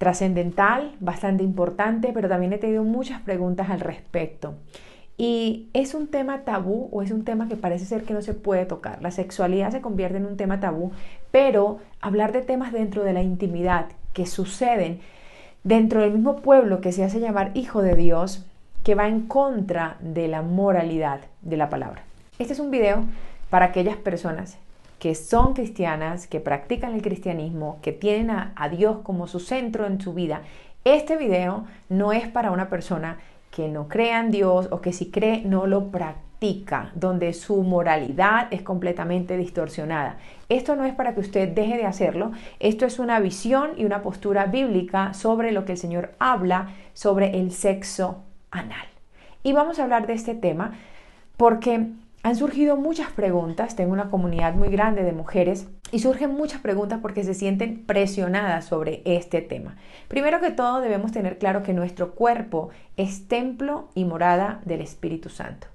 trascendental, bastante importante, pero también he tenido muchas preguntas al respecto. Y es un tema tabú o es un tema que parece ser que no se puede tocar. La sexualidad se convierte en un tema tabú, pero hablar de temas dentro de la intimidad que suceden dentro del mismo pueblo que se hace llamar hijo de Dios, que va en contra de la moralidad de la palabra. Este es un video para aquellas personas que son cristianas, que practican el cristianismo, que tienen a, Dios como su centro en su vida. Este video no es para una persona que no crea en Dios o que si cree no lo practica, donde su moralidad es completamente distorsionada. Esto no es para que usted deje de hacerlo, esto es una visión y una postura bíblica sobre lo que el Señor habla sobre el sexo anal. Y vamos a hablar de este tema porque han surgido muchas preguntas, tengo una comunidad muy grande de mujeres y surgen muchas preguntas porque se sienten presionadas sobre este tema. Primero que todo debemos tener claro que nuestro cuerpo es templo y morada del Espíritu Santo.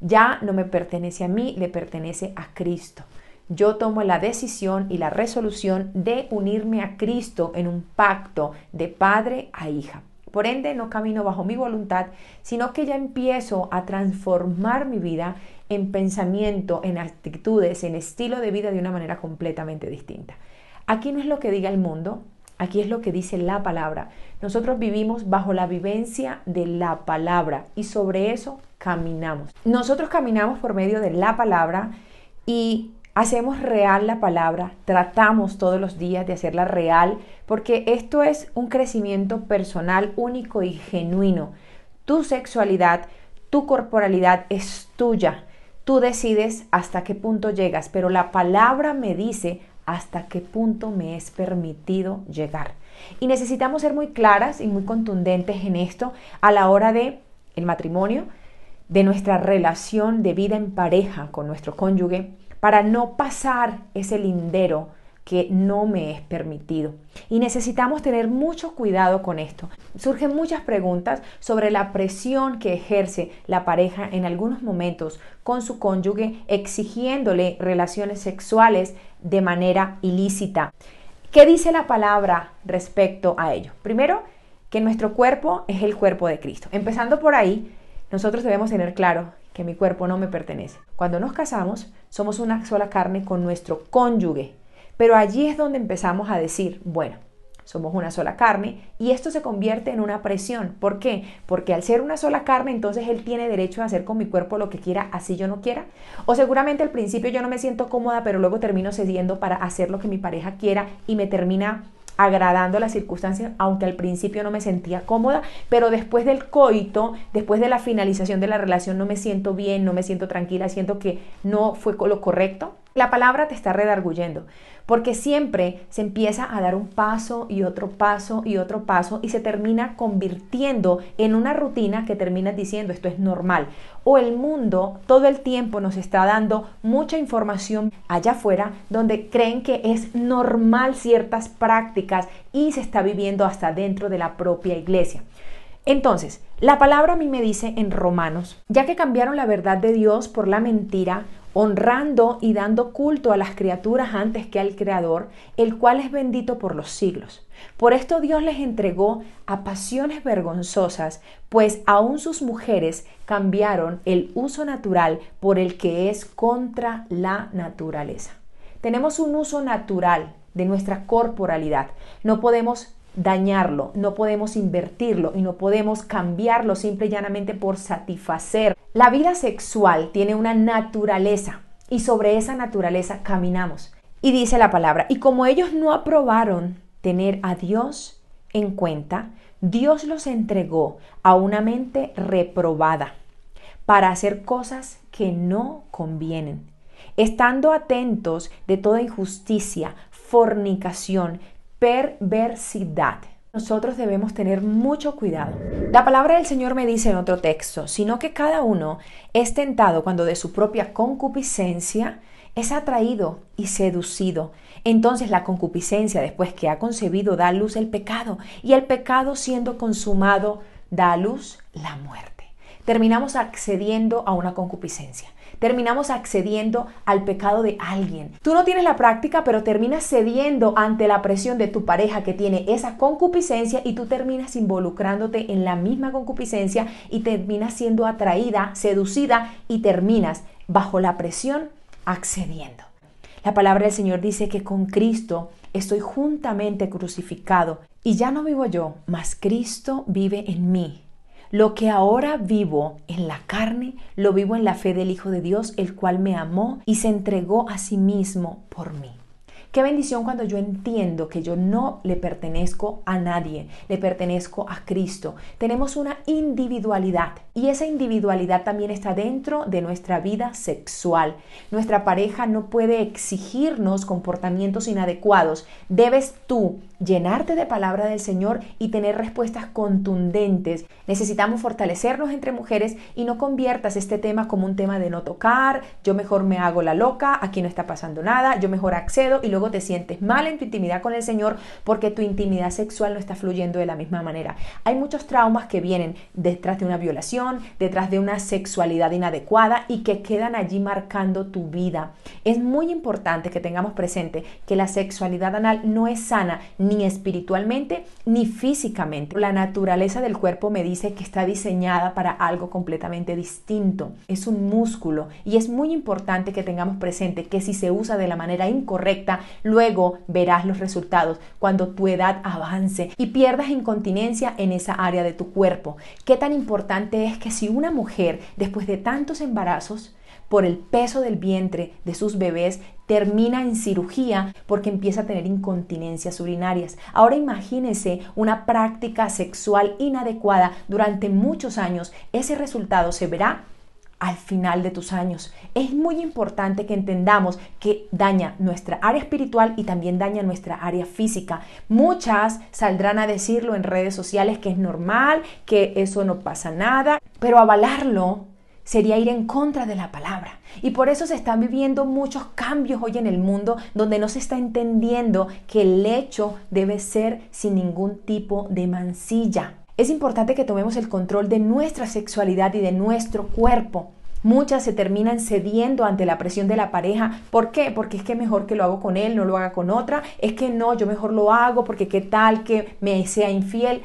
Ya no me pertenece a mí, le pertenece a Cristo. Yo tomo la decisión y la resolución de unirme a Cristo en un pacto de padre a hija. Por ende, no camino bajo mi voluntad, sino que ya empiezo a transformar mi vida en pensamiento, en actitudes, en estilo de vida de una manera completamente distinta. Aquí no es lo que diga el mundo, aquí es lo que dice la palabra. Nosotros vivimos bajo la vivencia de la palabra y sobre eso caminamos. Nosotros caminamos por medio de la palabra y hacemos real la palabra, tratamos todos los días de hacerla real, porque esto es un crecimiento personal único y genuino. Tu sexualidad, tu corporalidad es tuya. Tú decides hasta qué punto llegas, pero la palabra me dice hasta qué punto me es permitido llegar. Y necesitamos ser muy claras y muy contundentes en esto a la hora de el matrimonio, de nuestra relación de vida en pareja con nuestro cónyuge, para no pasar ese lindero que no me es permitido. Y necesitamos tener mucho cuidado con esto. Surgen muchas preguntas sobre la presión que ejerce la pareja en algunos momentos con su cónyuge exigiéndole relaciones sexuales de manera ilícita. ¿Qué dice la palabra respecto a ello? Primero, que nuestro cuerpo es el cuerpo de Cristo. Empezando por ahí, nosotros debemos tener claro que mi cuerpo no me pertenece. Cuando nos casamos, somos una sola carne con nuestro cónyuge. Pero allí es donde empezamos a decir, bueno, somos una sola carne y esto se convierte en una presión. ¿Por qué? Porque al ser una sola carne, entonces él tiene derecho a hacer con mi cuerpo lo que quiera, así yo no quiera. O seguramente al principio yo no me siento cómoda, pero luego termino cediendo para hacer lo que mi pareja quiera y me termina agradando las circunstancias, aunque al principio no me sentía cómoda, pero después del coito, después de la finalización de la relación, no me siento bien, no me siento tranquila, siento que no fue lo correcto. La palabra te está redarguyendo, porque siempre se empieza a dar un paso y otro paso y otro paso y se termina convirtiendo en una rutina que terminas diciendo esto es normal. O el mundo todo el tiempo nos está dando mucha información allá afuera donde creen que es normal ciertas prácticas y se está viviendo hasta dentro de la propia iglesia. Entonces, la palabra a mí me dice en Romanos, ya que cambiaron la verdad de Dios por la mentira, honrando y dando culto a las criaturas antes que al Creador, el cual es bendito por los siglos. Por esto Dios les entregó a pasiones vergonzosas, pues aún sus mujeres cambiaron el uso natural por el que es contra la naturaleza. Tenemos un uso natural de nuestra corporalidad. No podemos dañarlo, no podemos invertirlo y no podemos cambiarlo simple y llanamente por satisfacer. La vida sexual tiene una naturaleza y sobre esa naturaleza caminamos. Y dice la palabra, y como ellos no aprobaron tener a Dios en cuenta, Dios los entregó a una mente reprobada para hacer cosas que no convienen, estando atentos de toda injusticia, fornicación, perversidad. nosotros debemos tener mucho cuidado. La palabra del Señor me dice en otro texto, sino que cada uno es tentado cuando de su propia concupiscencia es atraído y seducido. Entonces la concupiscencia, después que ha concebido, da a luz el pecado, y el pecado siendo consumado, da a luz la muerte. Terminamos accediendo a una concupiscencia terminamos accediendo al pecado de alguien. Tú no tienes la práctica, pero terminas cediendo ante la presión de tu pareja que tiene esa concupiscencia y tú terminas involucrándote en la misma concupiscencia y terminas siendo atraída, seducida y terminas bajo la presión accediendo. La palabra del Señor dice que con Cristo estoy juntamente crucificado y ya no vivo yo, mas Cristo vive en mí. Lo que ahora vivo en la carne, lo vivo en la fe del Hijo de Dios, el cual me amó y se entregó a sí mismo por mí. Qué bendición cuando yo entiendo que yo no le pertenezco a nadie, le pertenezco a Cristo. Tenemos una individualidad y esa individualidad también está dentro de nuestra vida sexual. Nuestra pareja no puede exigirnos comportamientos inadecuados. Debes tú llenarte de palabra del Señor y tener respuestas contundentes. Necesitamos fortalecernos entre mujeres y no conviertas este tema como un tema de no tocar, yo mejor me hago la loca, aquí no está pasando nada, yo mejor accedo y luego te sientes mal en tu intimidad con el Señor porque tu intimidad sexual no está fluyendo de la misma manera. Hay muchos traumas que vienen detrás de una violación, detrás de una sexualidad inadecuada y que quedan allí marcando tu vida. Es muy importante que tengamos presente que la sexualidad anal no es sana ni espiritualmente ni físicamente. La naturaleza del cuerpo me dice que está diseñada para algo completamente distinto. Es un músculo y es muy importante que tengamos presente que si se usa de la manera incorrecta, luego verás los resultados cuando tu edad avance y pierdas incontinencia en esa área de tu cuerpo. Qué tan importante es que si una mujer después de tantos embarazos por el peso del vientre de sus bebés, termina en cirugía porque empieza a tener incontinencias urinarias. Ahora imagínese una práctica sexual inadecuada durante muchos años. Ese resultado se verá al final de tus años. Es muy importante que entendamos que daña nuestra área espiritual y también daña nuestra área física. Muchas saldrán a decirlo en redes sociales que es normal, que eso no pasa nada, pero avalarlo sería ir en contra de la palabra. Y por eso se están viviendo muchos cambios hoy en el mundo donde no se está entendiendo que el lecho debe ser sin ningún tipo de mancilla. Es importante que tomemos el control de nuestra sexualidad y de nuestro cuerpo. Muchas se terminan cediendo ante la presión de la pareja. ¿Por qué? Porque es que mejor que lo hago con él, no lo haga con otra. Es que no, yo mejor lo hago porque qué tal que me sea infiel.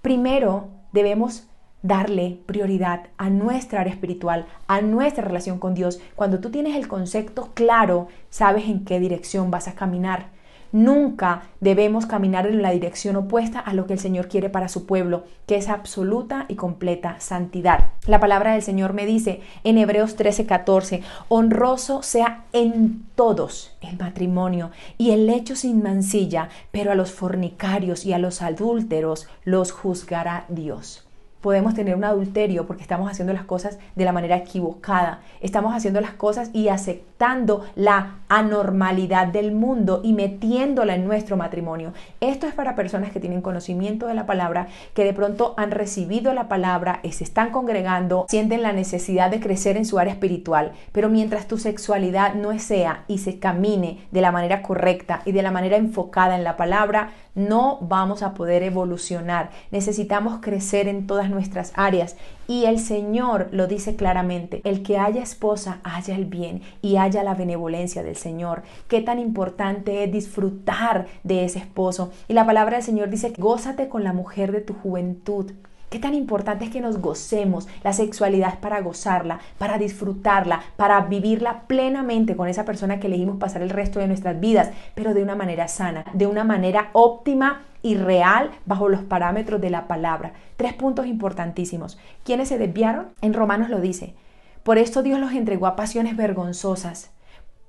Primero debemos darle prioridad a nuestra área espiritual, a nuestra relación con Dios. Cuando tú tienes el concepto claro, sabes en qué dirección vas a caminar. Nunca debemos caminar en la dirección opuesta a lo que el Señor quiere para su pueblo, que es absoluta y completa santidad. La palabra del Señor me dice en Hebreos 13:14, honroso sea en todos el matrimonio y el hecho sin mancilla, pero a los fornicarios y a los adúlteros los juzgará Dios podemos tener un adulterio porque estamos haciendo las cosas de la manera equivocada. Estamos haciendo las cosas y aceptando la anormalidad del mundo y metiéndola en nuestro matrimonio. Esto es para personas que tienen conocimiento de la palabra, que de pronto han recibido la palabra, se están congregando, sienten la necesidad de crecer en su área espiritual. Pero mientras tu sexualidad no sea y se camine de la manera correcta y de la manera enfocada en la palabra, no vamos a poder evolucionar. Necesitamos crecer en todas nuestras áreas. Y el Señor lo dice claramente, el que haya esposa, haya el bien y haya la benevolencia del Señor. Qué tan importante es disfrutar de ese esposo. Y la palabra del Señor dice, gózate con la mujer de tu juventud. Qué tan importante es que nos gocemos. La sexualidad es para gozarla, para disfrutarla, para vivirla plenamente con esa persona que elegimos pasar el resto de nuestras vidas, pero de una manera sana, de una manera óptima y real bajo los parámetros de la palabra. Tres puntos importantísimos. ¿Quiénes se desviaron? En Romanos lo dice. Por esto Dios los entregó a pasiones vergonzosas,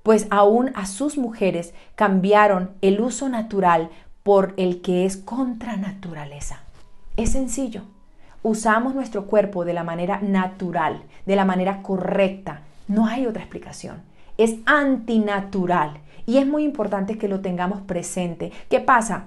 pues aún a sus mujeres cambiaron el uso natural por el que es contra naturaleza. Es sencillo usamos nuestro cuerpo de la manera natural, de la manera correcta. No hay otra explicación. Es antinatural y es muy importante que lo tengamos presente. ¿Qué pasa?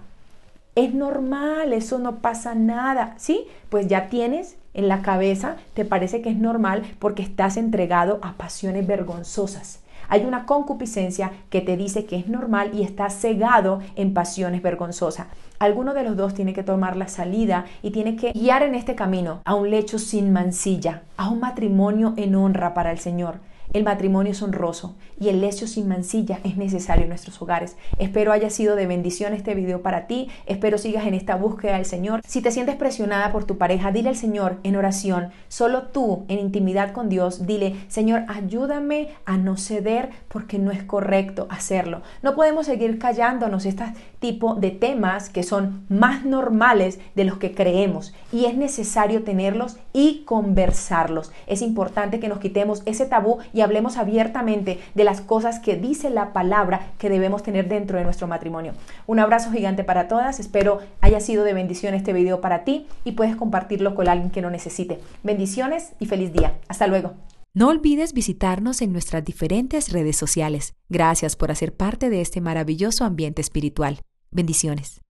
Es normal, eso no pasa nada, ¿sí? Pues ya tienes en la cabeza, te parece que es normal porque estás entregado a pasiones vergonzosas. Hay una concupiscencia que te dice que es normal y estás cegado en pasiones vergonzosas. Alguno de los dos tiene que tomar la salida y tiene que guiar en este camino a un lecho sin mancilla, a un matrimonio en honra para el Señor. El matrimonio es honroso y el lecho sin mancilla es necesario en nuestros hogares. Espero haya sido de bendición este video para ti. Espero sigas en esta búsqueda del Señor. Si te sientes presionada por tu pareja, dile al Señor en oración, solo tú en intimidad con Dios, dile, Señor, ayúdame a no ceder porque no es correcto hacerlo. No podemos seguir callándonos este tipo de temas que son más normales de los que creemos y es necesario tenerlos y conversarlos. Es importante que nos quitemos ese tabú y hablemos abiertamente de las cosas que dice la palabra que debemos tener dentro de nuestro matrimonio. Un abrazo gigante para todas, espero haya sido de bendición este video para ti y puedes compartirlo con alguien que lo necesite. Bendiciones y feliz día. Hasta luego. No olvides visitarnos en nuestras diferentes redes sociales. Gracias por hacer parte de este maravilloso ambiente espiritual. Bendiciones.